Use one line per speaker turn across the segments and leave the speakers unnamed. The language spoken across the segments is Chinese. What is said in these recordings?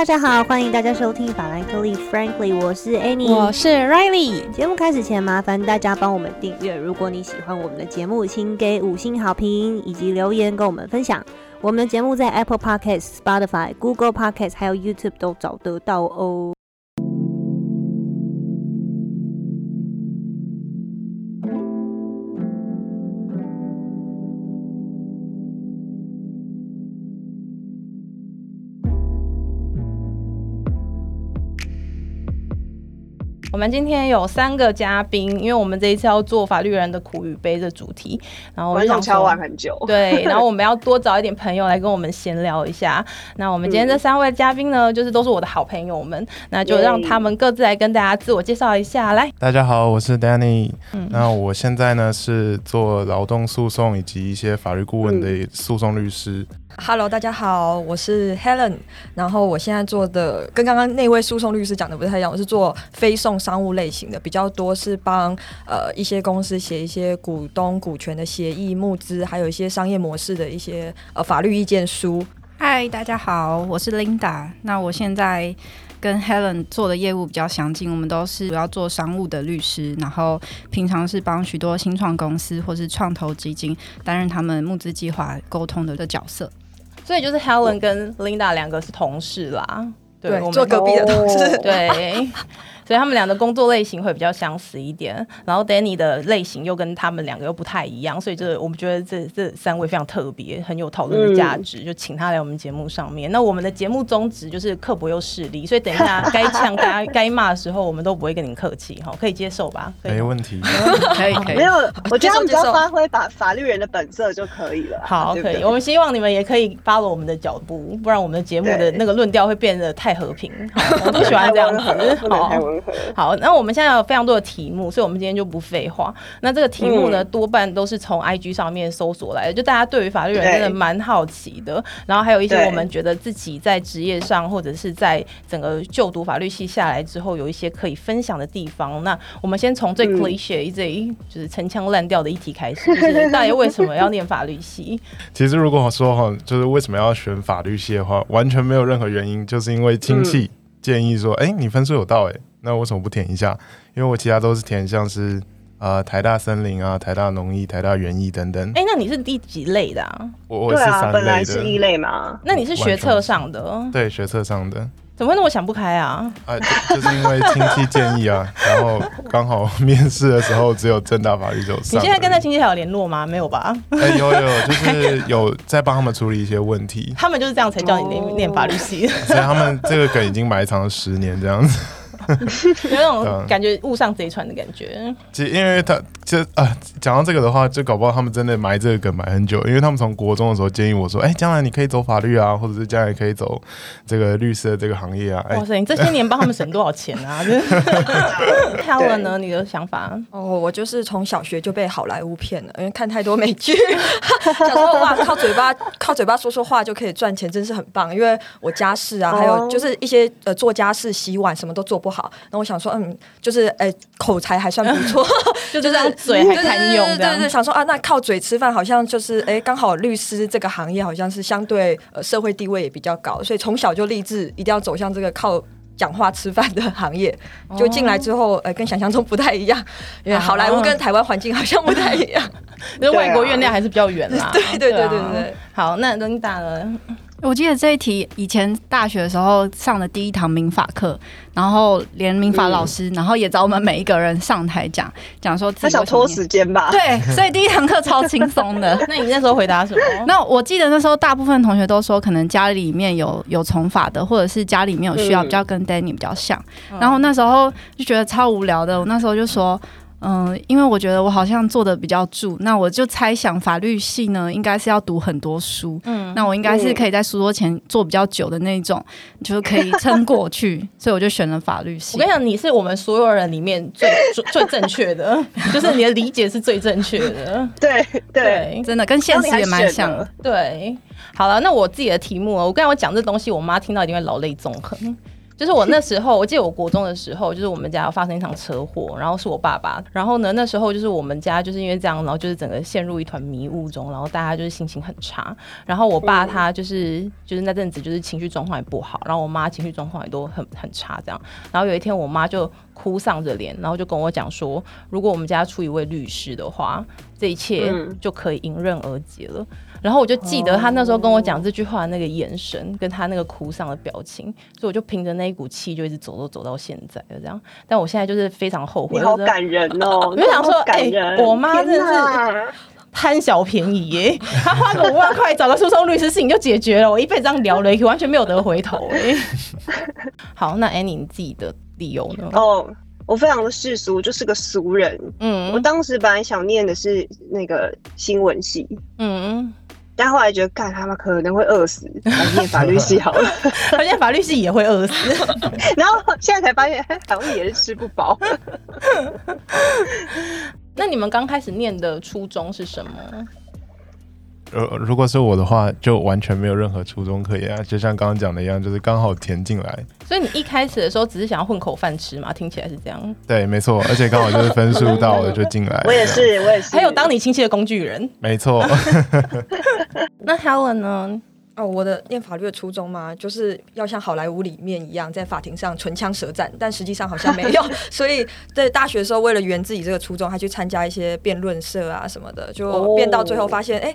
大家好，欢迎大家收听法兰克利 Frankly，我是 Annie，
我是 Riley。
节目开始前，麻烦大家帮我们订阅。如果你喜欢我们的节目，请给五星好评以及留言跟我们分享。我们的节目在 Apple Podcast、Spotify、Google Podcast 还有 YouTube 都找得到哦。
我们今天有三个嘉宾，因为我们这一次要做法律人的苦与悲的主题，然后我就想
敲完很久，
对，然后我们要多找一点朋友来跟我们闲聊一下。那我们今天这三位嘉宾呢，就是都是我的好朋友们，那就让他们各自来跟大家自我介绍一下。来，
大家好，我是 Danny，那我现在呢是做劳动诉讼以及一些法律顾问的诉讼律师。
Hello，大家好，我是 Helen。然后我现在做的跟刚刚那位诉讼律师讲的不太一样，我是做非讼商务类型的，比较多是帮呃一些公司写一些股东股权的协议、募资，还有一些商业模式的一些呃法律意见书。
嗨，大家好，我是 Linda。那我现在跟 Helen 做的业务比较相近，我们都是主要做商务的律师，然后平常是帮许多新创公司或是创投基金担任他们募资计划沟通的的角色。
所以就是 Helen 跟 Linda 两个是同事啦，
对，我们做隔壁的同事，
对。所以他们俩的工作类型会比较相似一点，然后 Danny 的类型又跟他们两个又不太一样，所以这我们觉得这这三位非常特别，很有讨论的价值，就请他来我们节目上面。那我们的节目宗旨就是刻薄又势利，所以等一下该呛大家、该骂的时候，我们都不会跟您客气哈，可以接受吧？
没问题，
可以可以。
没有，我觉得只要发挥法法律人的本色就可以了。
好，可以。我们希望你们也可以 follow 我们的脚步，不然我们的节目的那个论调会变得太和平。我不喜欢这样子，
好，
好，那我。们现在有非常多的题目，所以我们今天就不废话。那这个题目呢，多半都是从 IG 上面搜索来的，就大家对于法律人真的蛮好奇的。然后还有一些我们觉得自己在职业上或者是在整个就读法律系下来之后，有一些可以分享的地方。那我们先从最 cliche 这就是陈腔滥调的一题开始，就是 大家为什么要念法律系？
其实如果说哈，就是为什么要选法律系的话，完全没有任何原因，就是因为亲戚建议说，哎，你分数有到，哎。那为什么不填一下？因为我其他都是填，像是呃台大森林啊、台大农艺、台大园艺等等。
哎，那你是第几类的啊？
我我是三类
的。本来是一类嘛？
那你是学测上的？
对，学测上的。
怎么会那么想不开啊？
啊，就是因为亲戚建议啊，然后刚好面试的时候只有正大法律就上。
你现在跟那亲戚还有联络吗？没有吧？
哎，有有，就是有在帮他们处理一些问题。
他们就是这样才叫你念念法律系。
所以他们这个梗已经埋藏了十年这样子。
有那种感觉误上贼船的感觉。
其实，因为他这啊，讲到这个的话，就搞不好他们真的埋这个梗埋很久。因为他们从国中的时候建议我说：“哎，将来你可以走法律啊，或者是将来可以走这个律师的这个行业啊。”
哇塞，你这些年帮他们省多少钱啊？看了呢，你的想法？
哦，我就是从小学就被好莱坞骗了，因为看太多美剧，想说哇，靠嘴巴靠嘴巴说说话就可以赚钱，真是很棒。因为我家事啊，还有就是一些呃做家事、洗碗什么都做不好。那我想说，嗯，就是哎，口才还算不错
就这样嘴还堪用，
对对，想说啊，那靠嘴吃饭好像就是哎，刚好律师这个行业好像是相对呃社会地位也比较高，所以从小就立志一定要走向这个靠讲话吃饭的行业。就进来之后，呃，跟想象中不太一样，因为好莱坞跟台湾环境好像不太一样，
因为外国月亮还是比较远啦。
对对对对对，
好，那琳达呢？
我记得这一题以前大学的时候上的第一堂民法课，然后连民法老师，然后也找我们每一个人上台讲讲说，
他想拖时间吧？
对，所以第一堂课超轻松的。
那你那时候回答什么？
那我记得那时候大部分同学都说，可能家里面有有从法的，或者是家里面有需要，比较跟 Danny 比较像。然后那时候就觉得超无聊的，我那时候就说。嗯，因为我觉得我好像做的比较住，那我就猜想法律系呢，应该是要读很多书，嗯，那我应该是可以在书桌前坐比较久的那种，就是可以撑过去，所以我就选了法律系。
我跟你讲，你是我们所有人里面最 最正确的，就是你的理解是最正确的，
对对，
真的跟现实也蛮像的。
对，好了，那我自己的题目，我刚才我讲这东西，我妈听到一定会老泪纵横。就是我那时候，我记得我国中的时候，就是我们家发生一场车祸，然后是我爸爸，然后呢，那时候就是我们家就是因为这样，然后就是整个陷入一团迷雾中，然后大家就是心情很差，然后我爸他就是就是那阵子就是情绪状况也不好，然后我妈情绪状况也都很很差，这样，然后有一天我妈就哭丧着脸，然后就跟我讲说，如果我们家出一位律师的话，这一切就可以迎刃而解了。然后我就记得他那时候跟我讲这句话的那个眼神，跟他那个哭丧的表情，所以我就凭着那一股气就一直走走走到现在了这样。但我现在就是非常后悔，
好感人哦！
我就想说，哎，我妈真的是贪小便宜耶，她花个五万块找个诉讼律师，事情就解决了。我一辈子这样聊了一，完全没有得回头哎。好，那 Annie 你自己的理由呢？
哦，我非常的世俗，就是个俗人。嗯，我当时本来想念的是那个新闻系。嗯。但后来觉得，干他们可能会饿死，还是念法律系好了。
发现法律系也会饿死，
然后现在才发现，好像也是吃不饱。
那你们刚开始念的初衷是什么？
呃，如果是我的话，就完全没有任何初衷可言啊，就像刚刚讲的一样，就是刚好填进来。
所以你一开始的时候只是想要混口饭吃嘛？听起来是这样。
对，没错，而且刚好就是分数到了就进来。
我也是，我也是。
还有当你亲戚的工具人。
没错。
那 Helen 呢？
哦，我的念法律的初衷嘛，就是要像好莱坞里面一样，在法庭上唇枪舌战，但实际上好像没有。所以在大学的时候，为了圆自己这个初衷，还去参加一些辩论社啊什么的，就辩到最后发现，哎。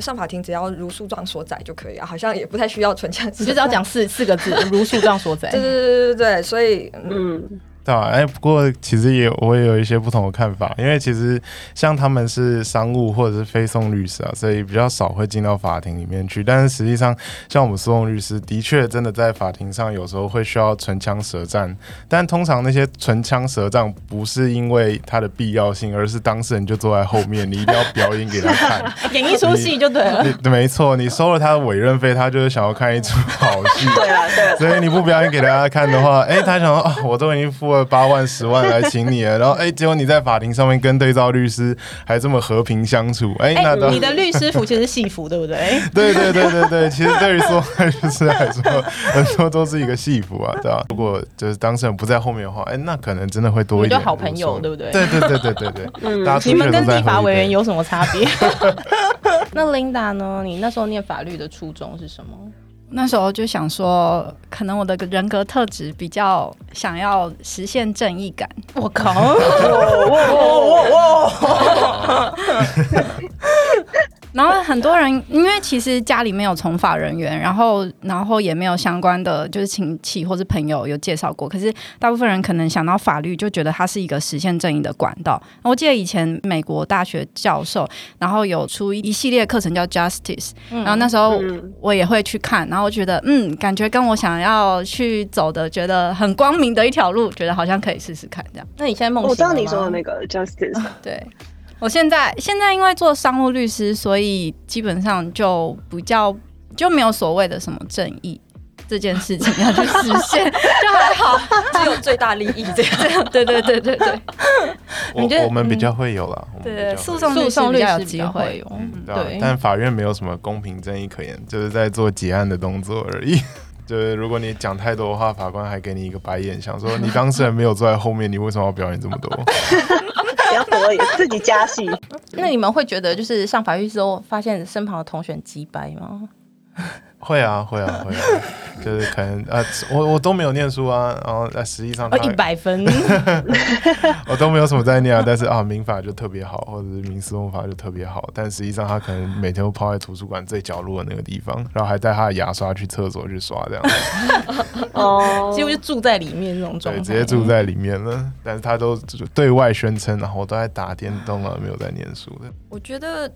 上法庭只要如诉状所载就可以啊，好像也不太需要存钱，
你就只要讲四四个字，如诉状所载。
对对对对对对，所以嗯。
对啊，哎，不过其实也我也有一些不同的看法，因为其实像他们是商务或者是非讼律师啊，所以比较少会进到法庭里面去。但是实际上，像我们诉讼律师，的确真的在法庭上有时候会需要唇枪舌战，但通常那些唇枪舌战不是因为它的必要性，而是当事人就坐在后面，你一定要表演给他看，
演一出戏就对了。
没错，你收了他的委任费，他就是想要看一出好戏。
对啊，对。
所以你不表演给大家看的话，哎，他想说啊，我都已经付了。八万十万来请你了，然后哎，结果你在法庭上面跟对照律师还这么和平相处，哎，那
你的律师服其实是戏服，对不对？
对对对对对，其实对于说律师来说，很多都是一个戏服啊，对吧？如果就是当事人不在后面的话，哎，那可能真的会多一点
好朋友，对不对？
对对对对对对，嗯，
你们跟立法委员有什么差别？那 Linda 呢？你那时候念法律的初衷是什么？
那时候就想说，可能我的人格特质比较想要实现正义感。
我靠！
然后很多人，因为其实家里没有从法人员，然后然后也没有相关的就是亲戚或是朋友有介绍过。可是大部分人可能想到法律，就觉得它是一个实现正义的管道。我记得以前美国大学教授，然后有出一系列课程叫 Justice，然后那时候我也会去看，然后觉得嗯，感觉跟我想要去走的，觉得很光明的一条路，觉得好像可以试试看这样。
那你现在梦？
我知道你说的那个 Justice，
对。我现在现在因为做商务律师，所以基本上就比较就没有所谓的什么正义这件事情要去实现，就还好，
只有最大利益这样。
对对对对对，
你觉得我们比较会有了，
对诉讼诉讼律师有机会
有，
对，但法院没有什么公平正义可言，就是在做结案的动作而已。就是如果你讲太多的话，法官还给你一个白眼，想说你当事人没有坐在后面，你为什么要表演这么多？
自己加戏。
那你们会觉得就是上法律之后，发现身旁的同学鸡掰吗？
会啊，会啊，会啊，就是可能呃，我我都没有念书啊，然后在实际上
一百分，
我都没有什么在念啊，但是啊，民法就特别好，或者是民事用法就特别好，但实际上他可能每天都泡在图书馆最角落的那个地方，然后还带他的牙刷去厕所去刷这样，
哦，几乎就住在里面那种状态，
直接住在里面了，但是他都对外宣称，然后我都在打电动啊，没有在念书的，
我觉得。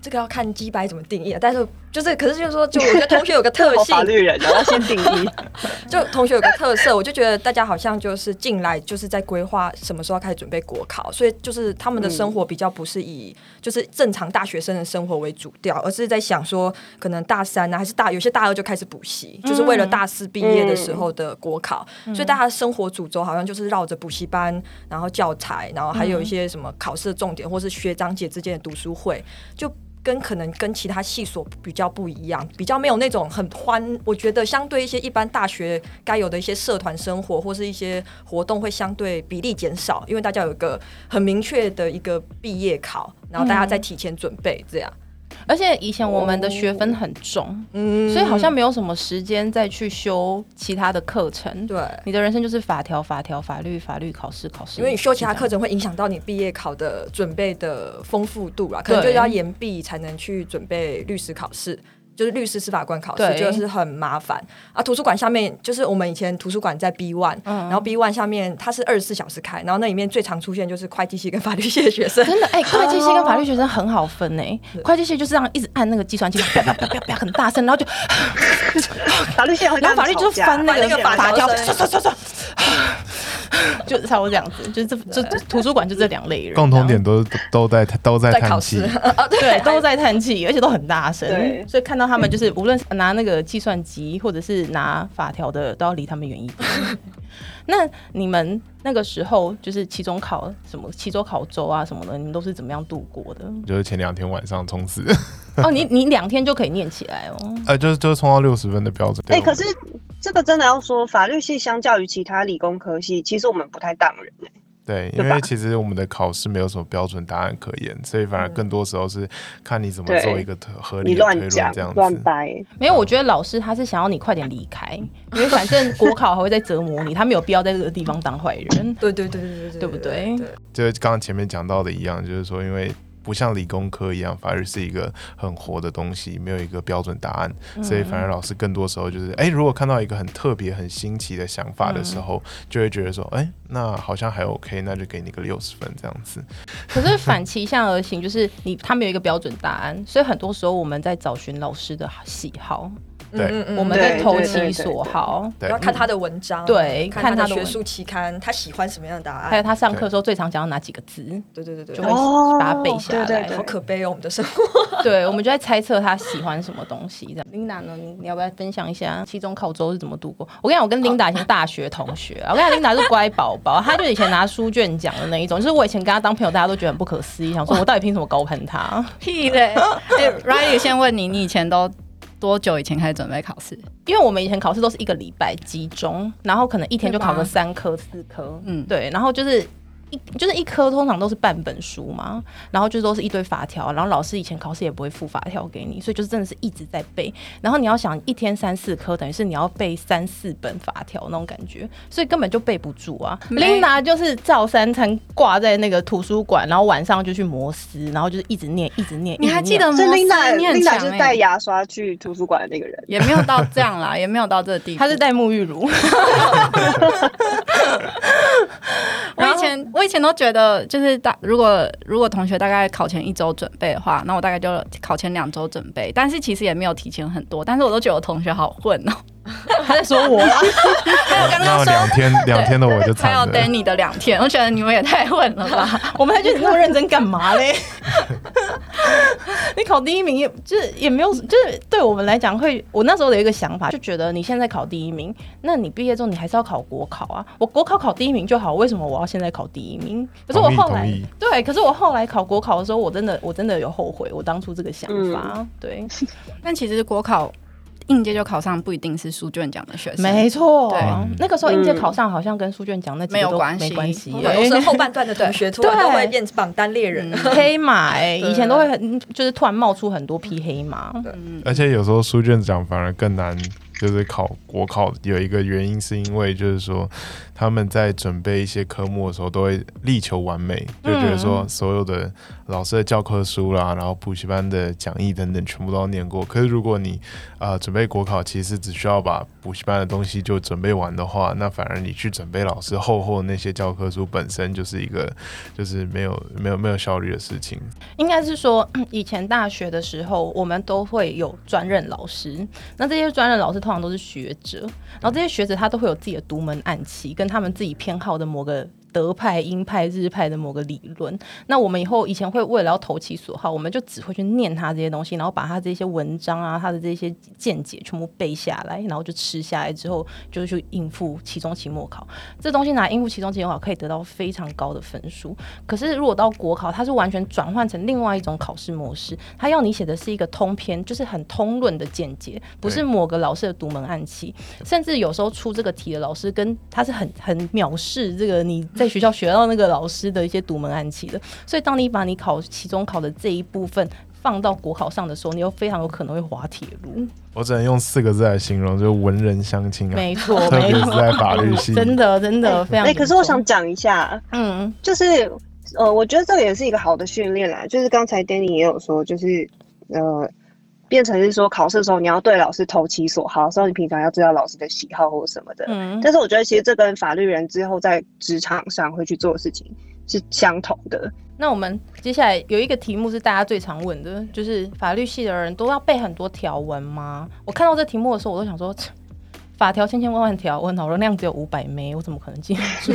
这个要看鸡白怎么定义啊，但是就是，可是就是说，就我觉得同学有个特性，
法律人要先定义。
就同学有个特色，我就觉得大家好像就是进来就是在规划什么时候开始准备国考，所以就是他们的生活比较不是以就是正常大学生的生活为主调，而是在想说，可能大三啊，还是大有些大二就开始补习，就是为了大四毕业的时候的国考，所以大家的生活主轴好像就是绕着补习班，然后教材，然后还有一些什么考试的重点，或是学长姐之间的读书会，就。跟可能跟其他系所比较不一样，比较没有那种很欢。我觉得相对一些一般大学该有的一些社团生活或是一些活动会相对比例减少，因为大家有一个很明确的一个毕业考，然后大家在提前准备这样。
而且以前我们的学分很重，嗯，所以好像没有什么时间再去修其他的课程。
对，
你的人生就是法条、法条、法律、法律考试、考试。
因为你修其他课程会影响到你毕业考的准备的丰富度啦，可能就要延毕才能去准备律师考试。就是律师、司法官考试，就是很麻烦啊。图书馆下面就是我们以前图书馆在 B one，然后 B one 下面它是二十四小时开，然后那里面最常出现就是会计系跟法律系的学生。
真的哎，会计系跟法律学生很好分 哎，会计系就是这样一直按那个计算器，啪啪啪啪啪很大声，然后就
法律系，然
后法律就翻那个法条，唰唰唰唰。就差不多这样子，就是这这图书馆就这两类人，
共同点都都在都在叹气，
对，都在叹气，而且都很大声，所以看到他们就是无论拿那个计算机或者是拿法条的，都要离他们远一点。那你们那个时候就是期中考什么期中考周啊什么的，你们都是怎么样度过的？
就是前两天晚上冲刺。
哦，你你两天就可以念起来哦。
呃，就是就是冲到六十分的标准。
哎，可是这个真的要说，法律系相较于其他理工科系，其实我们不太当人哎。
对，因为其实我们的考试没有什么标准答案可言，所以反而更多时候是看你怎么做一个合理的推论这样子。
乱掰。
没有，我觉得老师他是想要你快点离开，因为反正国考还会再折磨你，他没有必要在这个地方当坏人。
对对对对对，
对不对？
就刚刚前面讲到的一样，就是说因为。不像理工科一样，反而是一个很活的东西，没有一个标准答案，所以反而老师更多时候就是，哎，如果看到一个很特别、很新奇的想法的时候，就会觉得说，哎，那好像还 OK，那就给你个六十分这样子。
可是反其向而行，就是你他没有一个标准答案，所以很多时候我们在找寻老师的喜好。
对，
我们在投其所好，
要看他的文章，
对，
看他的学术期刊，他喜欢什么样的答案，
还有他上课时候最常讲到哪几个字，
对对对对，
就会把它背下来。
好可悲哦，我们的生活。
对，我们就在猜测他喜欢什么东西。这样，Linda 呢，你要不要分享一下期中考周是怎么度过？我跟你讲，我跟 Linda 以前大学同学，我跟你讲，Linda 是乖宝宝，他就以前拿书卷奖的那一种，就是我以前跟他当朋友，大家都觉得很不可思议，想说我到底凭什么高攀他？
屁嘞！哎，Riley 先问你，你以前都。多久以前开始准备考试？
因为我们以前考试都是一个礼拜集中，然后可能一天就考个三科四科，嗯，对，然后就是。一就是一科通常都是半本书嘛，然后就都是一堆法条，然后老师以前考试也不会附法条给你，所以就是真的是一直在背。然后你要想一天三四科，等于是你要背三四本法条那种感觉，所以根本就背不住啊。Linda 就是照三餐挂在那个图书馆，然后晚上就去摩斯，然后就是一直念一直念。
你还记得
是 Linda？Linda 是带牙刷去图书馆的那个人，
也没有到这样啦，也没有到这个地步。
他是带沐浴乳。
我以前。我以前都觉得，就是大如果如果同学大概考前一周准备的话，那我大概就考前两周准备。但是其实也没有提前很多，但是我都觉得我同学好混哦。
他在说我，
还有刚刚说
两天两天的我就
还有 Danny 的两天，我觉得你们也太混了吧？
我们还觉得你那么认真干嘛嘞？你考第一名也就是也没有，就是对我们来讲会，我那时候有一个想法，就觉得你现在考第一名，那你毕业之后你还是要考国考啊。我国考考第一名就好，为什么我要现在考第一名？可是我后来对，可是我后来考国考的时候，我真的我真的有后悔我当初这个想法。对，
但其实国考。应届就考上不一定是书卷奖的学生，
没错。对，那个时候应届考上好像跟书卷奖那
没有关
系，没关系。
都是后半段的 同学突然都会变榜单猎人，
黑马哎，以前都会很就是突然冒出很多匹黑马。
而且有时候书卷奖反而更难。就是考国考有一个原因，是因为就是说他们在准备一些科目的时候，都会力求完美，就觉得说所有的老师的教科书啦，然后补习班的讲义等等，全部都要念过。可是如果你呃准备国考，其实只需要把补习班的东西就准备完的话，那反而你去准备老师厚厚那些教科书本身就是一个就是没有没有没有效率的事情。
应该是说以前大学的时候，我们都会有专任老师，那这些专任老师。通常都是学者，然后这些学者他都会有自己的独门暗器，跟他们自己偏好的某个德派、英派、日派的某个理论。那我们以后以前会为了要投其所好，我们就只会去念他这些东西，然后把他这些文章啊、他的这些见解全部背下来，然后就吃下来之后，就去应付期中、期末考。这东西拿应付期中、期末考可以得到非常高的分数。可是如果到国考，它是完全转换成另外一种考试模式，它要你写的是一个通篇，就是很通论的见解，不是某个老师的独门暗器。甚至有时候出这个题的老师，跟他是很很藐视这个你在学校学到那个老师的一些独门暗器的。所以，当你把你考期中考的这一部分放到国考上的时候，你又非常有可能会滑铁卢。
我只能用四个字来形容，就是文人相亲啊。
没错，
特别是在法律系，
真的真的非常。哎，
可是我想讲一下，嗯，就是呃，我觉得这个也是一个好的训练啦。就是刚才 Danny 也有说，就是呃。变成是说考试的时候你要对老师投其所好，所以你平常要知道老师的喜好或者什么的。嗯，但是我觉得其实这跟法律人之后在职场上会去做的事情是相同的。
那我们接下来有一个题目是大家最常问的，就是法律系的人都要背很多条文吗？我看到这题目的时候，我都想说。法条千千万万条，我脑容量只有五百枚，我怎么可能记住？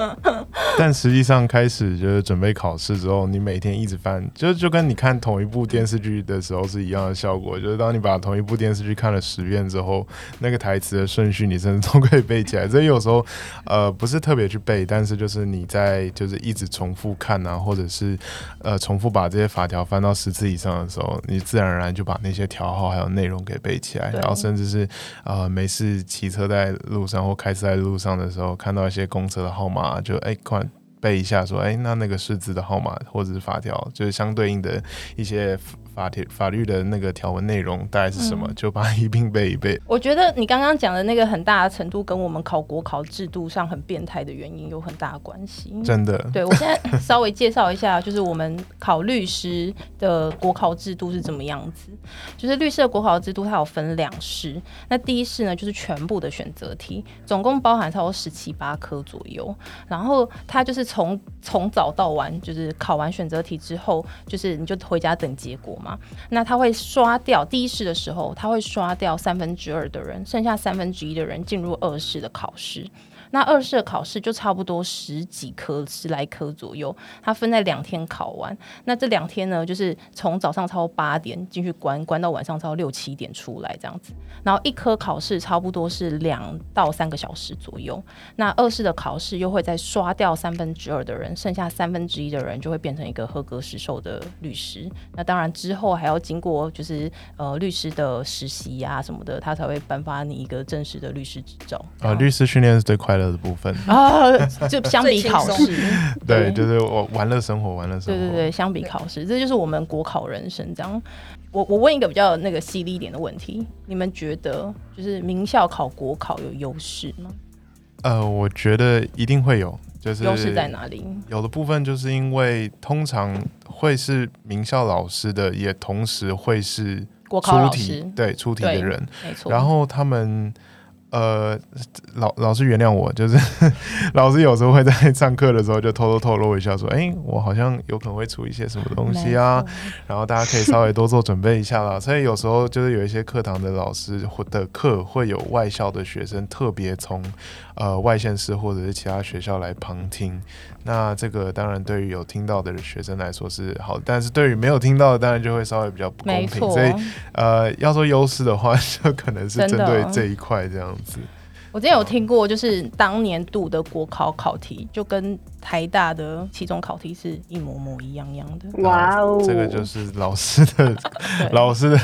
但实际上，开始就是准备考试之后，你每天一直翻，就就跟你看同一部电视剧的时候是一样的效果。就是当你把同一部电视剧看了十遍之后，那个台词的顺序你甚至都可以背起来。所以有时候，呃，不是特别去背，但是就是你在就是一直重复看啊，或者是呃重复把这些法条翻到十次以上的时候，你自然而然就把那些条号还有内容给背起来，然后甚至是呃每。是骑车在路上或开车在路上的时候，看到一些公车的号码，就哎，快背一下，说哎，那那个是字的号码或者是法条，就是相对应的一些。法条法律的那个条文内容大概是什么？就把它一并背一背。
我觉得你刚刚讲的那个很大的程度，跟我们考国考制度上很变态的原因有很大的关系。
真的，
对我现在稍微介绍一下，就是我们考律师的国考制度是怎么样子。就是律师的国考制度，它有分两试。那第一试呢，就是全部的选择题，总共包含差不多十七八科左右。然后它就是从从早到晚，就是考完选择题之后，就是你就回家等结果。嘛，那他会刷掉第一试的时候，他会刷掉三分之二的人，剩下三分之一的人进入二试的考试。那二试的考试就差不多十几科、十来科左右，它分在两天考完。那这两天呢，就是从早上超八点进去关，关到晚上超六七点出来这样子。然后一科考试差不多是两到三个小时左右。那二试的考试又会再刷掉三分之二的人，剩下三分之一的人就会变成一个合格实授的律师。那当然之后还要经过就是呃律师的实习呀什么的，他才会颁发你一个正式的律师执照。
啊，律师训练是最快。的部分
啊，就相比考试，
对，就是我玩乐生活，玩乐生
活，对对对，相比考试，这就是我们国考人生这样。我我问一个比较那个犀利一点的问题，你们觉得就是名校考国考有优势吗？
呃，我觉得一定会有，就是
优势在哪里？
有的部分就是因为通常会是名校老师的，也同时会是
国考老
师，对出题的人，
没错。
然后他们。呃，老老师原谅我，就是 老师有时候会在上课的时候就偷偷透露一下，说：“哎，我好像有可能会出一些什么东西啊。”然后大家可以稍微多做准备一下啦。所以有时候就是有一些课堂的老师或的课会有外校的学生特别从呃外县市或者是其他学校来旁听。那这个当然对于有听到的学生来说是好，但是对于没有听到的，当然就会稍微比较不公平。所以呃，要说优势的话，就可能是针对这一块这样。子。
我之前有听过，就是当年度的国考考题，就跟。台大的期中考题是一模模一样样的，
哇哦！
这个就是老师的 老师的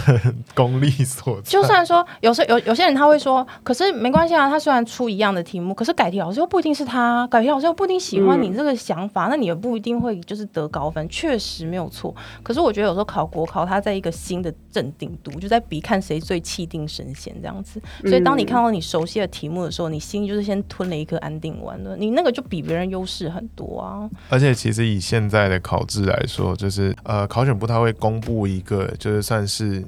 功力所在。
就算说有时有有些人他会说，可是没关系啊，他虽然出一样的题目，可是改题老师又不一定是他，改题老师又不一定喜欢你这个想法，那你也不一定会就是得高分，确实没有错。可是我觉得有时候考国考，他在一个新的镇定度，就在比看谁最气定神闲这样子。所以当你看到你熟悉的题目的时候，你心就是先吞了一颗安定丸了，你那个就比别人优势很。多啊！
而且其实以现在的考制来说，就是呃，考选部他会公布一个，就是算是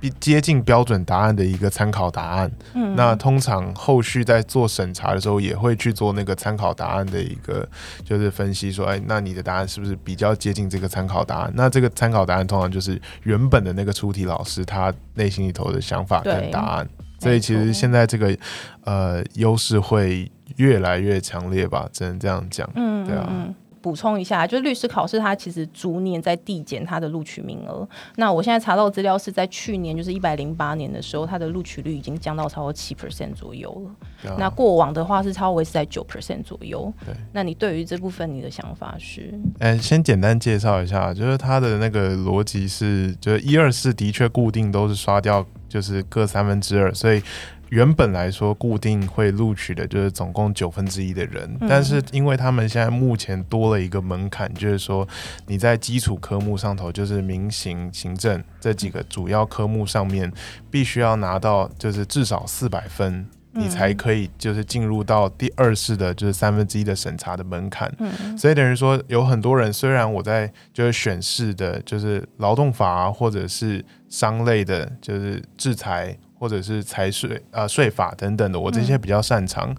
比接近标准答案的一个参考答案。嗯，那通常后续在做审查的时候，也会去做那个参考答案的一个就是分析，说，哎，那你的答案是不是比较接近这个参考答案？那这个参考答案通常就是原本的那个出题老师他内心里头的想法跟答案。所以其实现在这个呃优势会越来越强烈吧，只能这样讲。嗯，对啊。
补充一下，就是律师考试，它其实逐年在递减它的录取名额。那我现在查到资料是在去年，就是一百零八年的时候，它的录取率已经降到超过七 percent 左右了。那过往的话是超维是在九 percent 左右。对，那你对于这部分你的想法是？
哎，先简单介绍一下，就是它的那个逻辑是，就是一二四的确固定都是刷掉，就是各三分之二，所以。原本来说固定会录取的就是总共九分之一的人，但是因为他们现在目前多了一个门槛，就是说你在基础科目上头，就是民刑、行政这几个主要科目上面，必须要拿到就是至少四百分，你才可以就是进入到第二次的就是三分之一的审查的门槛。所以等于说有很多人，虽然我在就是选试的，就是劳动法或者是商类的，就是制裁。或者是财税啊税法等等的，我这些比较擅长，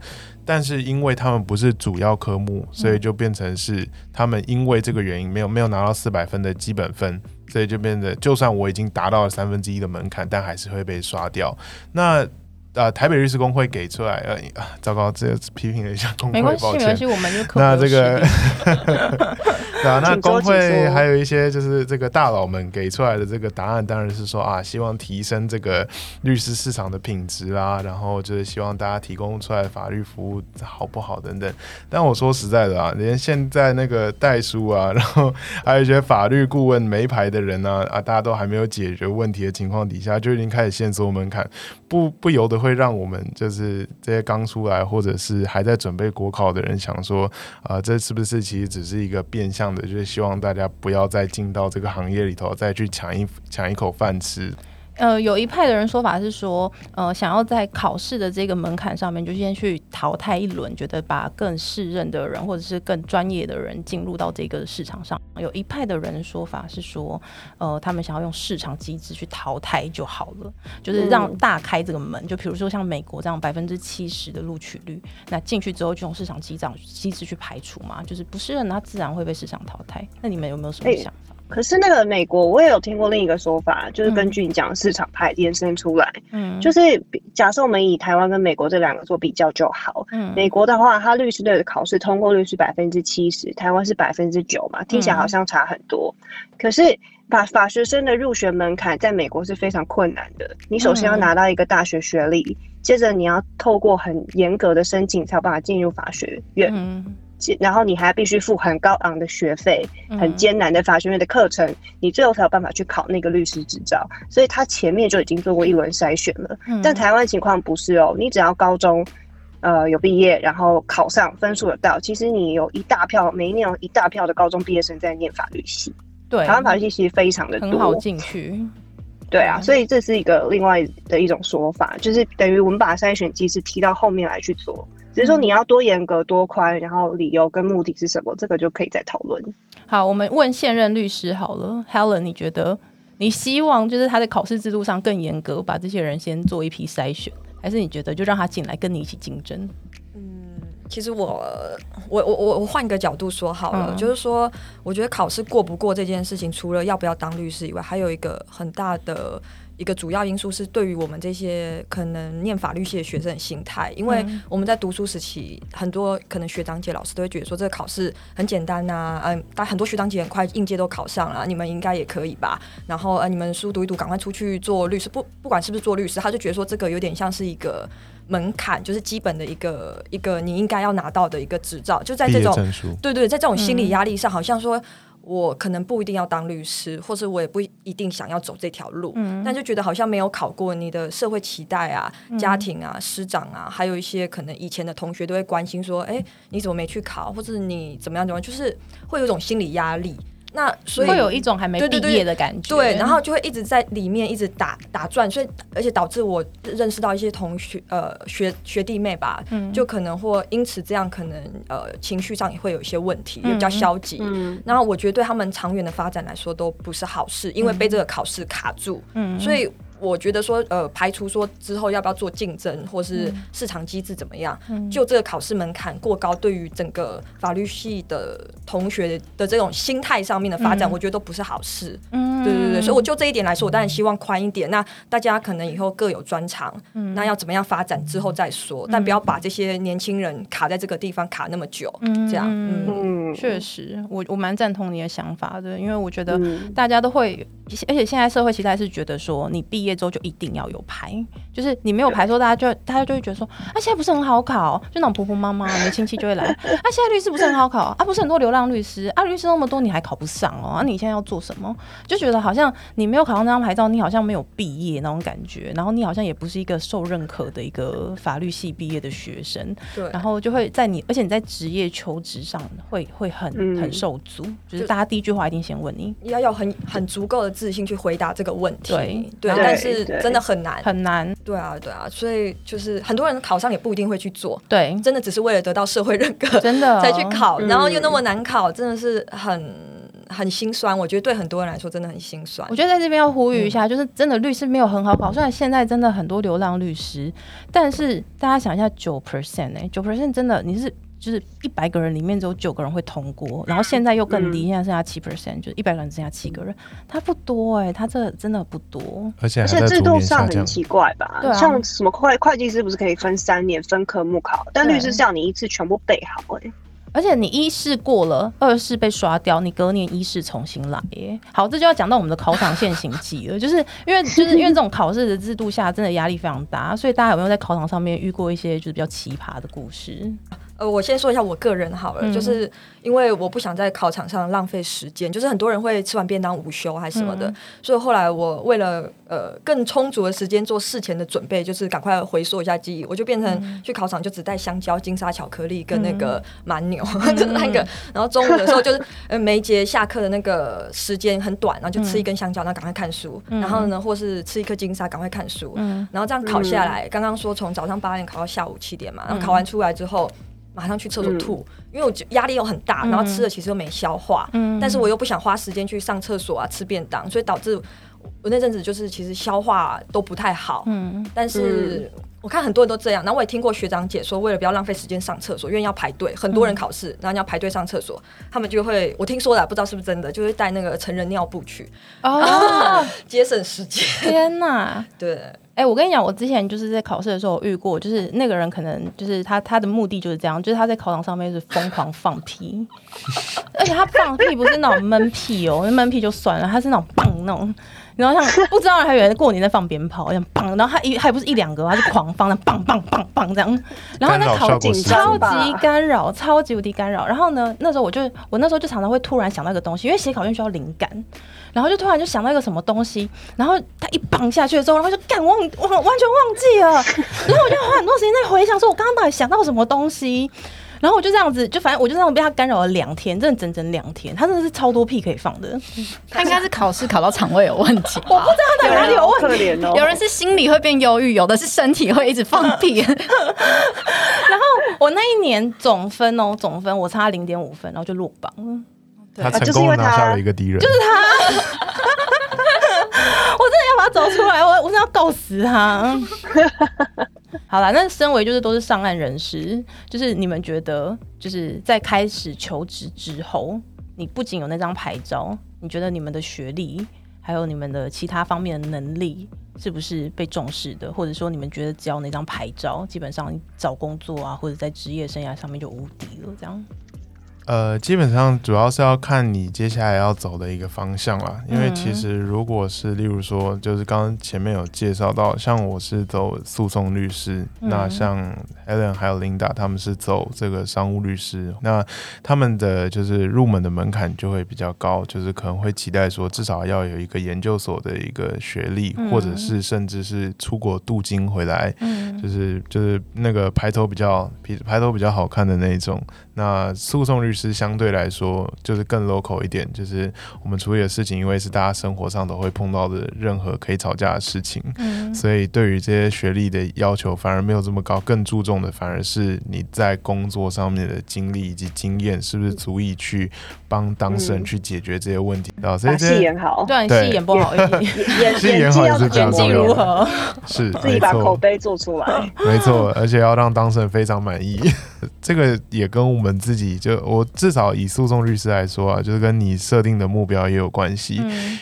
但是因为他们不是主要科目，所以就变成是他们因为这个原因没有没有拿到四百分的基本分，所以就变得就算我已经达到了三分之一的门槛，但还是会被刷掉。那呃，台北律师工会给出来，呃，糟糕，这批评了一下工会，
没关系，没关系，我们就
那这个。对啊，那工会还有一些就是这个大佬们给出来的这个答案，当然是说啊，希望提升这个律师市场的品质啦，然后就是希望大家提供出来的法律服务好不好等等。但我说实在的啊，连现在那个代书啊，然后还有一些法律顾问没牌的人呢，啊，大家都还没有解决问题的情况底下，就已经开始限缩门槛，不不由得会让我们就是这些刚出来或者是还在准备国考的人想说，啊，这是不是其实只是一个变相的。就是希望大家不要再进到这个行业里头，再去抢一抢一口饭吃。
呃，有一派的人说法是说，呃，想要在考试的这个门槛上面就先去淘汰一轮，觉得把更适任的人或者是更专业的人进入到这个市场上。有一派的人说法是说，呃，他们想要用市场机制去淘汰就好了，就是让大开这个门。就比如说像美国这样百分之七十的录取率，那进去之后就用市场机制机制去排除嘛，就是不适任，他自然会被市场淘汰。那你们有没有什么想法？
可是那个美国，我也有听过另一个说法，就是根据你讲市场派延伸出来，嗯，就是假设我们以台湾跟美国这两个做比较就好，嗯，美国的话，它律师的考试通过率是百分之七十，台湾是百分之九嘛，听起来好像差很多。可是法法学生的入学门槛在美国是非常困难的，你首先要拿到一个大学学历，接着你要透过很严格的申请才有办法进入法学院。然后你还必须付很高昂的学费，很艰难的法学院的课程，你最后才有办法去考那个律师执照。所以他前面就已经做过一轮筛选了。但台湾情况不是哦，你只要高中，呃，有毕业，然后考上，分数有到，其实你有一大票，每一年有一大票的高中毕业生在念法律系。
对，
台湾法律系其实非常的多，
很好进去。
对啊，所以这是一个另外的一种说法，就是等于我们把筛选机制提到后面来去做。只是说你要多严格多宽，然后理由跟目的是什么，这个就可以再讨论。
好，我们问现任律师好了，Helen，你觉得你希望就是他在考试制度上更严格，把这些人先做一批筛选，还是你觉得就让他进来跟你一起竞争？
嗯，其实我我我我我换个角度说好了，就是说我觉得考试过不过这件事情，除了要不要当律师以外，还有一个很大的。一个主要因素是对于我们这些可能念法律系的学生的心态，因为我们在读书时期，很多可能学长姐老师都会觉得说这个考试很简单呐，嗯，但很多学长姐很快应届都考上了，你们应该也可以吧？然后呃，你们书读一读，赶快出去做律师，不不管是不是做律师，他就觉得说这个有点像是一个门槛，就是基本的一个一个你应该要拿到的一个执照，就在这种对对，在这种心理压力上，好像说。我可能不一定要当律师，或者我也不一定想要走这条路，但就觉得好像没有考过，你的社会期待啊、家庭啊、师长啊，还有一些可能以前的同学都会关心说：“哎，你怎么没去考？或者你怎么样怎么样？”就是会有一种心理压力。那所以
会有一种还没毕业的感觉，
对，然后就会一直在里面一直打打转，所以而且导致我认识到一些同学呃学学弟妹吧，就可能或因此这样可能呃情绪上也会有一些问题，也比较消极。然后我觉得对他们长远的发展来说都不是好事，因为被这个考试卡住。嗯，所以我觉得说，呃，排除说之后要不要做竞争，或是市场机制怎么样，就这个考试门槛过高，对于整个法律系的同学的这种心态上面的发展，我觉得都不是好事。嗯，对对对，所以我就这一点来说，我当然希望宽一点。那大家可能以后各有专长，那要怎么样发展之后再说，但不要把这些年轻人卡在这个地方卡那么久。嗯这样，
嗯，确实，我我蛮赞同你的想法的，因为我觉得大家都会，而且现在社会期待是觉得说你毕业。业之后就一定要有牌，就是你没有牌，的时候大家就大家就会觉得说，啊，现在不是很好考，就那种婆婆妈妈、你的亲戚就会来，啊，现在律师不是很好考，啊，不是很多流浪律师，啊，律师那么多，你还考不上哦，啊，你现在要做什么？就觉得好像你没有考上那张牌照，你好像没有毕业那种感觉，然后你好像也不是一个受认可的一个法律系毕业的学生，
对，
然后就会在你，而且你在职业求职上会会很很受阻，就是大家第一句话一定先问你，
要有很很足够的自信去回答这个问题，
对
对。是真的很难，
很难。
对啊，对啊，所以就是很多人考上也不一定会去做，
对，
真的只是为了得到社会认可，
真的
才去考，然后又那么难考，真的是很很心酸。我觉得对很多人来说真的很心酸。
我觉得在这边要呼吁一下，就是真的律师没有很好考，虽然现在真的很多流浪律师，但是大家想一下，九 percent 哎，九 percent 真的你是。就是一百个人里面只有九个人会通过，然后现在又更低，现在剩下七 percent，就是一百个人剩下七个人，他不多哎，他这真的不多，
而且
而且制度上很奇怪吧？像什么会会计师不是可以分三年分科目考，但律师是要你一次全部背好哎，
而且你一试过了，二试被刷掉，你隔年一试重新来耶。好，这就要讲到我们的考场现行记了，就是因为就是因为这种考试的制度下，真的压力非常大，所以大家有没有在考场上面遇过一些就是比较奇葩的故事？
呃，我先说一下我个人好了，就是因为我不想在考场上浪费时间，就是很多人会吃完便当午休还是什么的，所以后来我为了呃更充足的时间做事前的准备，就是赶快回溯一下记忆，我就变成去考场就只带香蕉、金沙巧克力跟那个蛮牛，就那个，然后中午的时候就是呃每节下课的那个时间很短，然后就吃一根香蕉，然后赶快看书，然后呢或是吃一颗金沙，赶快看书，然后这样考下来，刚刚说从早上八点考到下午七点嘛，然后考完出来之后。马上去厕所吐，因为我压力又很大，然后吃的其实又没消化，但是我又不想花时间去上厕所啊，吃便当，所以导致我那阵子就是其实消化都不太好。嗯，但是我看很多人都这样，然后我也听过学长姐说，为了不要浪费时间上厕所，因为要排队，很多人考试，然后要排队上厕所，他们就会我听说的，不知道是不是真的，就会带那个成人尿布去，哦，节省时间。
天哪，
对。
哎，我跟你讲，我之前就是在考试的时候遇过，就是那个人可能就是他他的目的就是这样，就是他在考场上面是疯狂放屁，而且他放屁不是那种闷屁哦，那闷屁就算了，他是那种棒那种。然后像不知道还以为过年在放鞭炮，像棒，然后他一还不是一两个，他是狂放，那棒棒棒棒这样。然后那考紧超级干扰，超级无敌干扰。然后呢，那时候我就我那时候就常常会突然想到一个东西，因为写考卷需要灵感，然后就突然就想到一个什么东西，然后他一棒下去的时候，然后就干忘忘完全忘记了，然后我就花很多时间在回想，说我刚刚到底想到什么东西。然后我就这样子，就反正我就这样被他干扰了两天，真的整整两天。他真的是超多屁可以放的，
他应该是考试考到肠胃有问题。
我不知道他哪里有问题。
有人是心理会变忧郁，有的是身体会一直放屁。然
后我那一年总分哦，总分我差零点五分，然后就落榜了。
他成功拿下了一个敌人，
就是他。我真的要把他找出来，我我真要告死他。好了，那身为就是都是上岸人士，就是你们觉得，就是在开始求职之后，你不仅有那张牌照，你觉得你们的学历还有你们的其他方面的能力是不是被重视的？或者说，你们觉得只要那张牌照，基本上找工作啊，或者在职业生涯上面就无敌了？这样？
呃，基本上主要是要看你接下来要走的一个方向啦。因为其实如果是例如说，就是刚刚前面有介绍到，像我是走诉讼律师，那像 Helen 还有 Linda 他们是走这个商务律师，那他们的就是入门的门槛就会比较高，就是可能会期待说至少要有一个研究所的一个学历，或者是甚至是出国镀金回来，就是就是那个排头比较排头比较好看的那种。那诉讼律师相对来说就是更 local 一点，就是我们处理的事情，因为是大家生活上都会碰到的任何可以吵架的事情，嗯，所以对于这些学历的要求反而没有这么高，更注重的反而是你在工作上面的经历以及经验是不是足以去帮当事人去解决这些问题。
啊，所以戏演好，
对，戏演不好，
演
戏演好也是
演
技
如何？
是
自己把口碑做出来，
没错，而且要让当事人非常满意。这个也跟我们自己就我至少以诉讼律师来说啊，就是跟你设定的目标也有关系。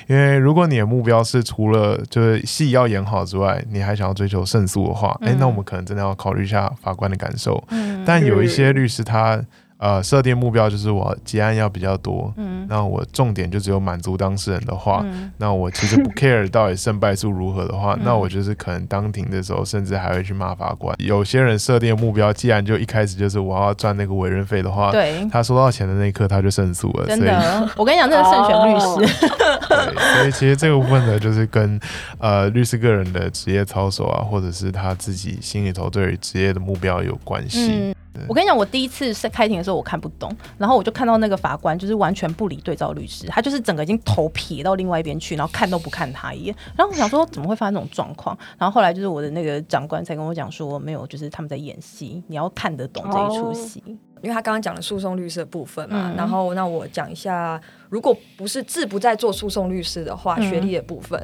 因为如果你的目标是除了就是戏要演好之外，你还想要追求胜诉的话，哎，那我们可能真的要考虑一下法官的感受。但有一些律师他。呃，设定目标就是我结案要比较多，嗯，那我重点就只有满足当事人的话，那我其实不 care 到底胜败数如何的话，那我就是可能当庭的时候，甚至还会去骂法官。有些人设定目标，既然就一开始就是我要赚那个委任费的话，
对，
他收到钱的那一刻他就胜诉了。
真的，我跟你讲，这个胜选律师。
对，所以其实这个部分呢，就是跟呃律师个人的职业操守啊，或者是他自己心里头对于职业的目标有关系。
我跟你讲，我第一次是开庭的时候，我看不懂，然后我就看到那个法官就是完全不理对照律师，他就是整个已经头撇到另外一边去，然后看都不看他一眼。然后我想说，怎么会发生这种状况？然后后来就是我的那个长官才跟我讲说，没有，就是他们在演戏，你要看得懂这一出戏。
因为他刚刚讲了诉讼律师的部分嘛，然后那我讲一下，如果不是志不在做诉讼律师的话，学历的部分。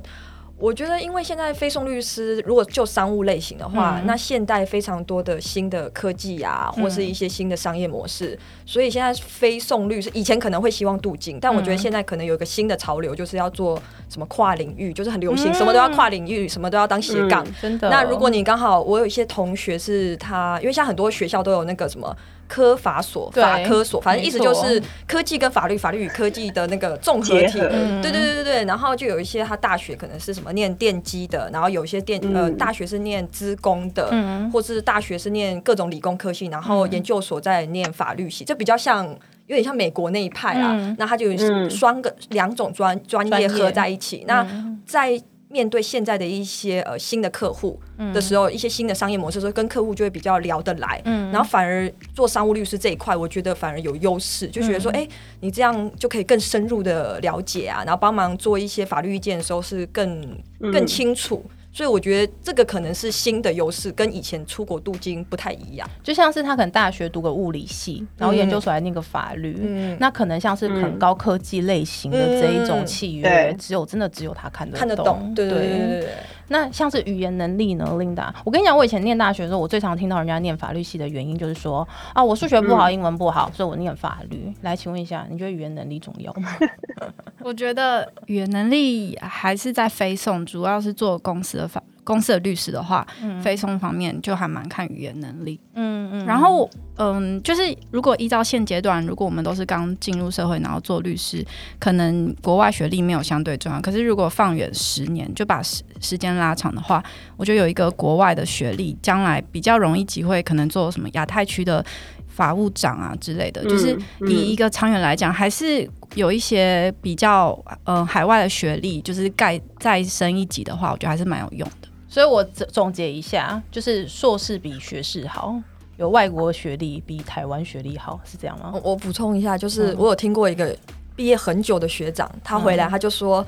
我觉得，因为现在非讼律师如果就商务类型的话，那现代非常多的新的科技啊，或是一些新的商业模式，所以现在非讼律师以前可能会希望镀金，但我觉得现在可能有一个新的潮流，就是要做什么跨领域，就是很流行，什么都要跨领域，什么都要当斜杠。
真的。
那如果你刚好，我有一些同学是他，因为像很多学校都有那个什么。科法所、法科所，反正意思就是科技跟法律、法律与科技的那个综合体。对对对对对。然后就有一些他大学可能是什么念电机的，然后有一些电呃大学是念资工的，或是大学是念各种理工科系，然后研究所在念法律系，这比较像有点像美国那一派啊。那他就双个两种专专业合在一起。那在面对现在的一些呃新的客户的时候，一些新的商业模式，所以跟客户就会比较聊得来，嗯，然后反而做商务律师这一块，我觉得反而有优势，就觉得说，哎，你这样就可以更深入的了解啊，然后帮忙做一些法律意见的时候是更更清楚。所以我觉得这个可能是新的优势，跟以前出国镀金不太一样。
就像是他可能大学读个物理系，然后研究所来那个法律，那可能像是很高科技类型的这一种契约，只有真的只有他看得
看得懂。对对对对对。
那像是语言能力呢，Linda？我跟你讲，我以前念大学的时候，我最常听到人家念法律系的原因就是说啊，我数学不好，英文不好，所以我念法律。来，请问一下，你觉得语言能力重要吗？
我觉得语言能力还是在飞送，主要是做公司的法。公司的律师的话，嗯非讼方面就还蛮看语言能力。嗯嗯，然后嗯，就是如果依照现阶段，如果我们都是刚进入社会，然后做律师，可能国外学历没有相对重要。可是如果放远十年，就把时时间拉长的话，我觉得有一个国外的学历，将来比较容易机会，可能做什么亚太区的法务长啊之类的。就是以一个长远来讲，还是有一些比较呃海外的学历，就是盖再升一级的话，我觉得还是蛮有用的。
所以我总结一下，就是硕士比学士好，有外国学历比台湾学历好，是这样吗？
我补充一下，就是我有听过一个毕业很久的学长，他回来他就说，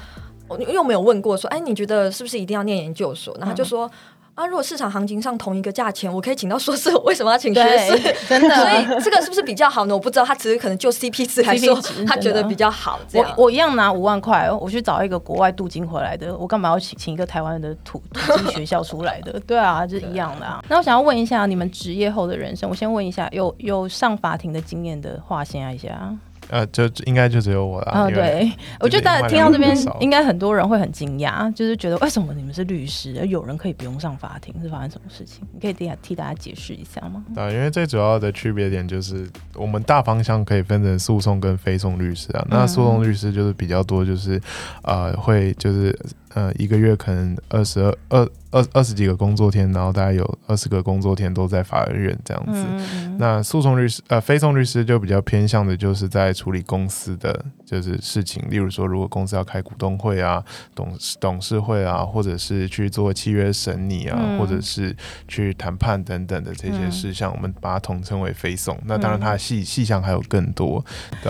我又没有问过说，哎，你觉得是不是一定要念研究所？然后就说。啊，如果市场行情上同一个价钱，我可以请到硕士，为什么要请学士？
真的，
所以这个是不是比较好呢？我不知道，他只是可能就 CP 值来说，他觉得比较好。
我我一样拿五万块，我去找一个国外镀金回来的，我干嘛要请请一个台湾的土 土金学校出来的？对啊，就是一样的啊。那我想要问一下，你们职业后的人生，我先问一下，有有上法庭的经验的话，先一下。
呃，就应该就只有我了。
啊，对，我觉得大家听到这边，应该很多人会很惊讶，就是觉得为什么你们是律师，而有人可以不用上法庭，是发生什么事情？你可以替替大家解释一下吗？
啊，因为最主要的区别点就是，我们大方向可以分成诉讼跟非讼律师啊。那诉讼律师就是比较多，就是呃，会就是呃，一个月可能二十二二。二二十几个工作天，然后大概有二十个工作天都在法院这样子。那诉讼律师呃，非讼律师就比较偏向的就是在处理公司的就是事情，例如说如果公司要开股东会啊、董董事会啊，或者是去做契约审理啊，或者是去谈判等等的这些事项，我们把它统称为非讼。那当然它的细细项还有更多。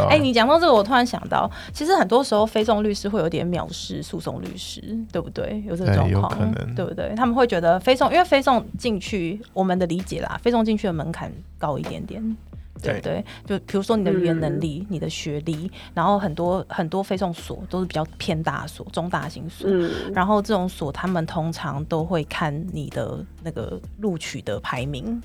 哎，你讲到这个，我突然想到，其实很多时候非讼律师会有点藐视诉讼律师，对不对？有这个状况，对不对？他们会觉得非送，因为非送进去，我们的理解啦，非送进去的门槛高一点点，对不对？就比如说你的语言能力、你的学历，然后很多很多非送所都是比较偏大所、中大型所，然后这种所他们通常都会看你的那个录取的排名。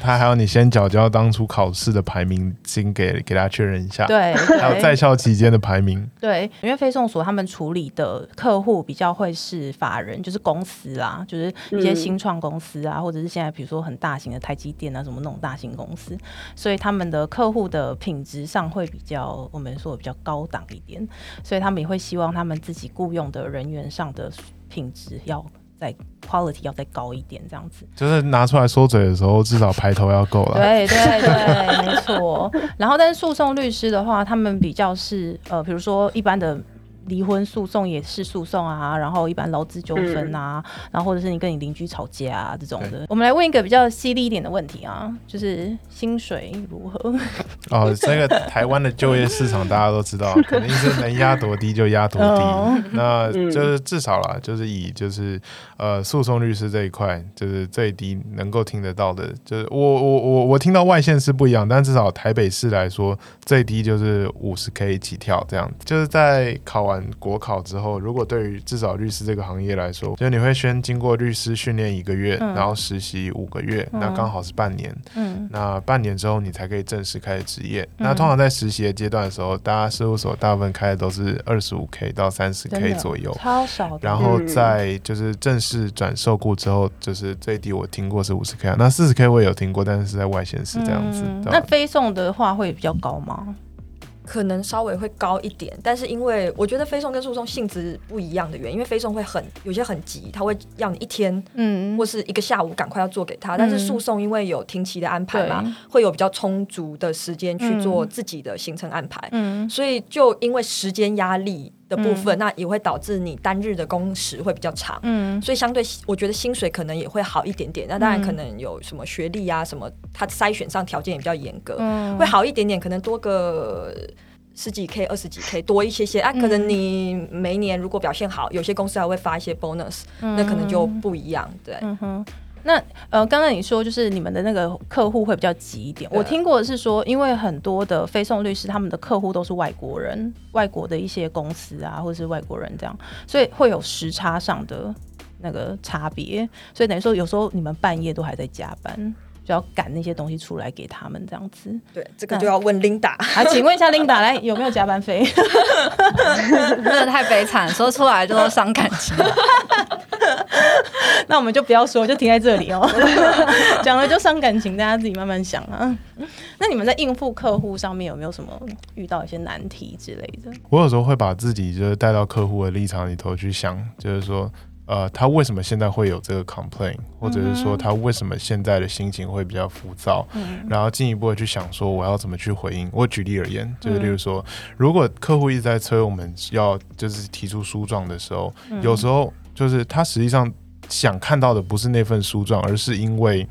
他还要你先缴交当初考试的排名，先给给大家确认一下。
对，
还有在校期间的排名。
对，因为非送所他们处理的客户比较会是法人，就是公司啦，就是一些新创公司啊，或者是现在比如说很大型的台积电啊，什么那种大型公司，所以他们的客户的品质上会比较，我们说比较高档一点，所以他们也会希望他们自己雇佣的人员上的品质要。在 quality 要再高一点，这样子，
就是拿出来说嘴的时候，至少排头要够了。
对对对，没错。然后，但是诉讼律师的话，他们比较是呃，比如说一般的。离婚诉讼也是诉讼啊，然后一般劳资纠纷啊，然后或者是你跟你邻居吵架啊这种的。我们来问一个比较犀利一点的问题啊，就是薪水如何？
哦，这个台湾的就业市场大家都知道，肯定是能压多低就压多低。那就是至少啦，就是以就是呃诉讼律师这一块，就是最低能够听得到的，就是我我我我听到外线是不一样，但至少台北市来说，最低就是五十 K 起跳这样，就是在考完。国考之后，如果对于至少律师这个行业来说，就你会先经过律师训练一个月，然后实习五个月，那刚好是半年。嗯，那半年之后你才可以正式开始职业。那通常在实习的阶段的时候，大家事务所大部分开的都是二十五 K 到三十 K 左右，
超少。
然后在就是正式转受雇之后，就是最低我听过是五十 K，啊那四十 K 我也有听过，但是是在外县市这样子。
那非送的话会比较高吗？
可能稍微会高一点，但是因为我觉得非送跟诉讼性质不一样的原因，因为非送会很有些很急，他会要你一天，嗯，或是一个下午赶快要做给他，但是诉讼因为有停期的安排嘛，会有比较充足的时间去做自己的行程安排，嗯，所以就因为时间压力。的部分，那也会导致你单日的工时会比较长，嗯，所以相对我觉得薪水可能也会好一点点。那当然可能有什么学历啊，什么它筛选上条件也比较严格，会好一点点，可能多个十几 K、二十几 K 多一些些啊。可能你每年如果表现好，有些公司还会发一些 bonus，那可能就不一样，对。
那呃，刚刚你说就是你们的那个客户会比较急一点。我听过的是说，因为很多的非讼律师他们的客户都是外国人，外国的一些公司啊，或者是外国人这样，所以会有时差上的那个差别。所以等于说，有时候你们半夜都还在加班。就要赶那些东西出来给他们，这样子。
对，这个就要问 Linda
啊，请问一下 Linda，来有没有加班费？
真的太悲惨，说出来就伤感情。
那我们就不要说，就停在这里哦。讲了就伤感情，大家自己慢慢想啊。那你们在应付客户上面有没有什么遇到一些难题之类的？
我有时候会把自己就是带到客户的立场里头去想，就是说。呃，他为什么现在会有这个 complain，或者是说他为什么现在的心情会比较浮躁？嗯，然后进一步的去想说我要怎么去回应。我举例而言，就是例如说，如果客户一直在催我们要就是提出书状的时候，有时候就是他实际上想看到的不是那份书状，而是因为。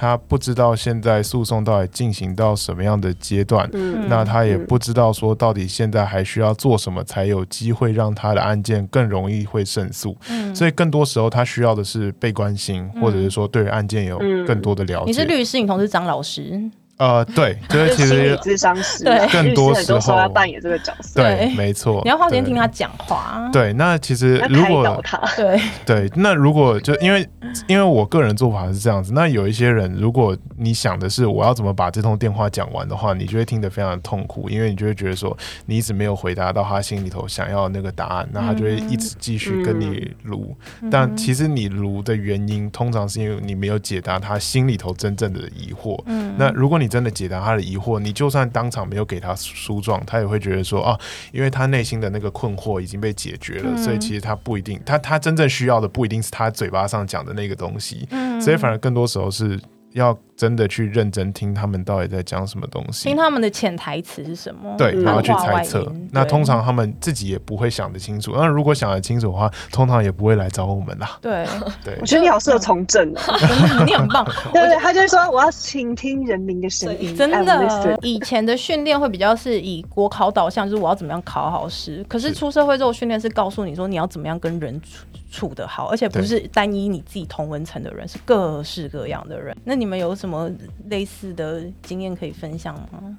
他不知道现在诉讼到底进行到什么样的阶段，那他也不知道说到底现在还需要做什么才有机会让他的案件更容易会胜诉。所以更多时候他需要的是被关心，或者是说对案件有更多的了解。
你是律师，你同时张老师。
呃，对，就是其实
智商师，
对，
更多时候
要扮演这个角
色，对，没错。
你要花时间听他讲话。
对，那其实如果
对
对，那如果就因为因为我个人做法是这样子，那有一些人，如果你想的是我要怎么把这通电话讲完的话，你就会听得非常的痛苦，因为你就会觉得说你一直没有回答到他心里头想要那个答案，那他就会一直继续跟你撸。但其实你撸的原因，通常是因为你没有解答他心里头真正的疑惑。嗯，那如果你你真的解答他的疑惑，你就算当场没有给他书状，他也会觉得说啊，因为他内心的那个困惑已经被解决了，所以其实他不一定，他他真正需要的不一定是他嘴巴上讲的那个东西，所以反而更多时候是。要真的去认真听他们到底在讲什么东西，
听他们的潜台词是什么？
对，然后去猜测。那通常他们自己也不会想得清楚。那如果想得清楚的话，通常也不会来找我们啦。
对
对，
我觉得你好适合从政哦，
你很棒。
对对，他就是说我要倾听人民的声音。
真的，以前的训练会比较是以国考导向，就是我要怎么样考好试。可是出社会之后，训练是告诉你说你要怎么样跟人处。处的好，而且不是单一你自己同文层的人，是各式各样的人。那你们有什么类似的经验可以分享吗？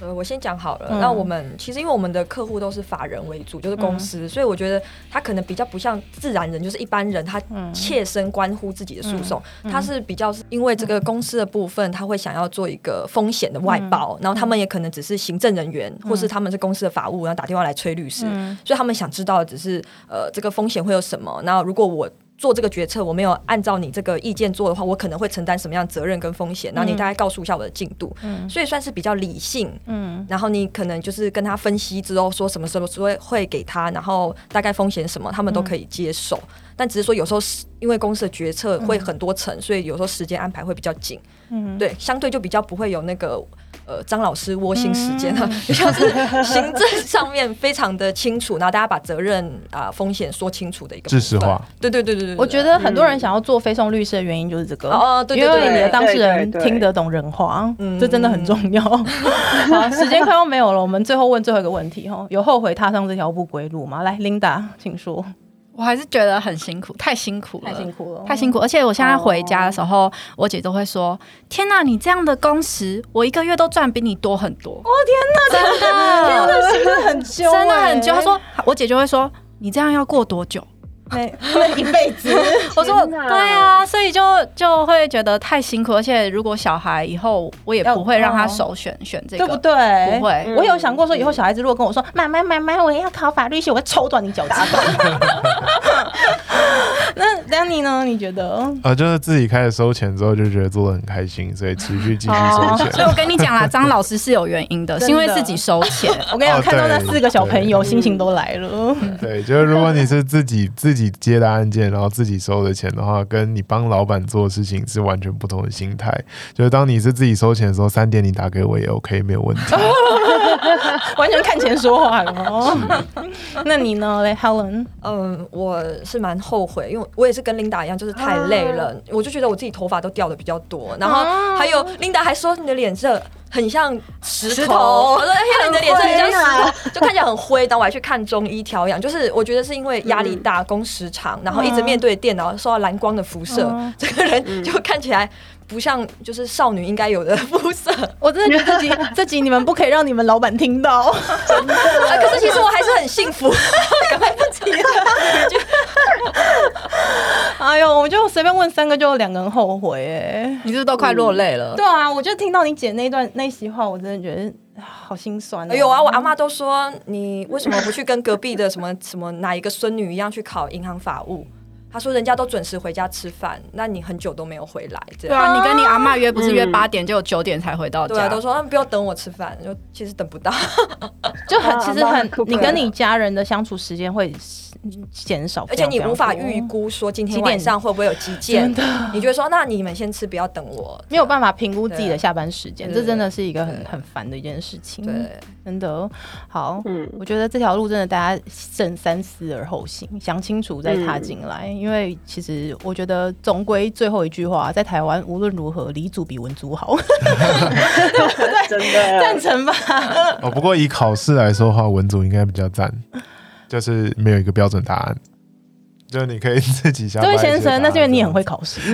呃，我先讲好了。那我们其实因为我们的客户都是法人为主，就是公司，所以我觉得他可能比较不像自然人，就是一般人，他切身关乎自己的诉讼，他是比较是因为这个公司的部分，他会想要做一个风险的外包，然后他们也可能只是行政人员，或是他们是公司的法务，然后打电话来催律师，所以他们想知道的只是呃这个风险会有什么。然后如果我做这个决策，我没有按照你这个意见做的话，我可能会承担什么样责任跟风险？然后你大概告诉一下我的进度，所以算是比较理性。嗯，然后你可能就是跟他分析之后，说什么时候会会给他，然后大概风险什么，他们都可以接受。但只是说有时候是因为公司的决策会很多层，所以有时候时间安排会比较紧。嗯，对，相对就比较不会有那个。呃，张老师窝心时间啊，就像是行政上面非常的清楚，然后大家把责任啊风险说清楚的一个
知识化。
对对对对对，
我觉得很多人想要做非讼律师的原因就是这个哦，对因为你的当事人听得懂人话，这真的很重要。好，时间快要没有了，我们最后问最后一个问题哈，有后悔踏上这条不归路吗？来，Linda，请说。
我还是觉得很辛苦，太辛苦了，
太辛苦了，
太辛苦。而且我现在回家的时候，我姐都会说：“天哪，你这样的工时，我一个月都赚比你多很多。”
我天哪，真的，真的，真的很揪，
真的很久。她说，我姐就会说：“你这样要过多久？”
那一辈子，
我说对啊，所以就就会觉得太辛苦，而且如果小孩以后，我也不会让他首选选这个，
对不对？
不会，
我有想过说，以后小孩子如果跟我说妈妈妈妈，我也要考法律系，我会抽断你脚趾。那 Danny 呢？你觉得？
呃，就是自己开始收钱之后，就觉得做的很开心，所以持续继续收钱。
所以我跟你讲啦，张老师是有原因的，是因为自己收钱。
我跟你讲，看到那四个小朋友，心情都来了。
对，就是如果你是自己自己接的案件，然后自己收的钱的话，跟你帮老板做事情是完全不同的心态。就是当你是自己收钱的时候，三点你打给我也 OK，没有问题。
完全看钱说话了。那你呢，Helen？
嗯，我是蛮后悔，因为我也是跟琳达一样，就是太累了，我就觉得我自己头发都掉的比较多。然后还有琳达还说你的脸色很像石头，我说哎呀，你的脸色很像石头，就看起来很灰。然后我还去看中医调养，就是我觉得是因为压力大、工时长，然后一直面对电脑，受到蓝光的辐射，这个人就看起来。不像就是少女应该有的肤色，
我真的觉得这集 这集你们不可以让你们老板听到，
真 的。可是其实我还是很幸福，来不及了。
哎呦，我就随便问三个，就有两个人后悔，哎，
你是都快落泪了。
对啊，我就听到你姐那段那席话，我真的觉得好心酸。
有啊，我阿妈都说你为什么不去跟隔壁的什么什么哪一个孙女一样去考银行法务？他说：“人家都准时回家吃饭，那你很久都没有回来，这
样。对啊，你跟你阿妈约不是约八点，就九点才回到家。
对啊，都说不要等我吃饭，就其实等不到，
就很其实很，你跟你家人的相处时间会减少，
而且你无法预估说今天晚上会不会有急件，你就会说那你们先吃，不要等我，
没有办法评估自己的下班时间，这真的是一个很很烦的一件事情。
对，
真的好，嗯，我觉得这条路真的大家慎三思而后行，想清楚再踏进来。”因为其实我觉得，总归最后一句话，在台湾无论如何，黎祖比文祖好。
真的
赞成吧？
哦，不过以考试来说的话，文祖应该比较赞，就是没有一个标准答案。就你可以自己想。
这位先生，那是因为你很会考试。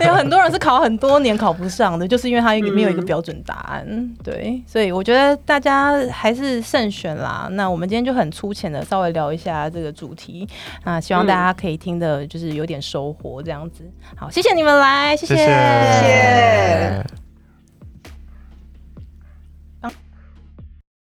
有很多人是考很多年考不上的，就是因为他没有一个标准答案。对，所以我觉得大家还是慎选啦。那我们今天就很粗浅的稍微聊一下这个主题啊，希望大家可以听的就是有点收获这样子。好，谢谢你们来，谢
谢。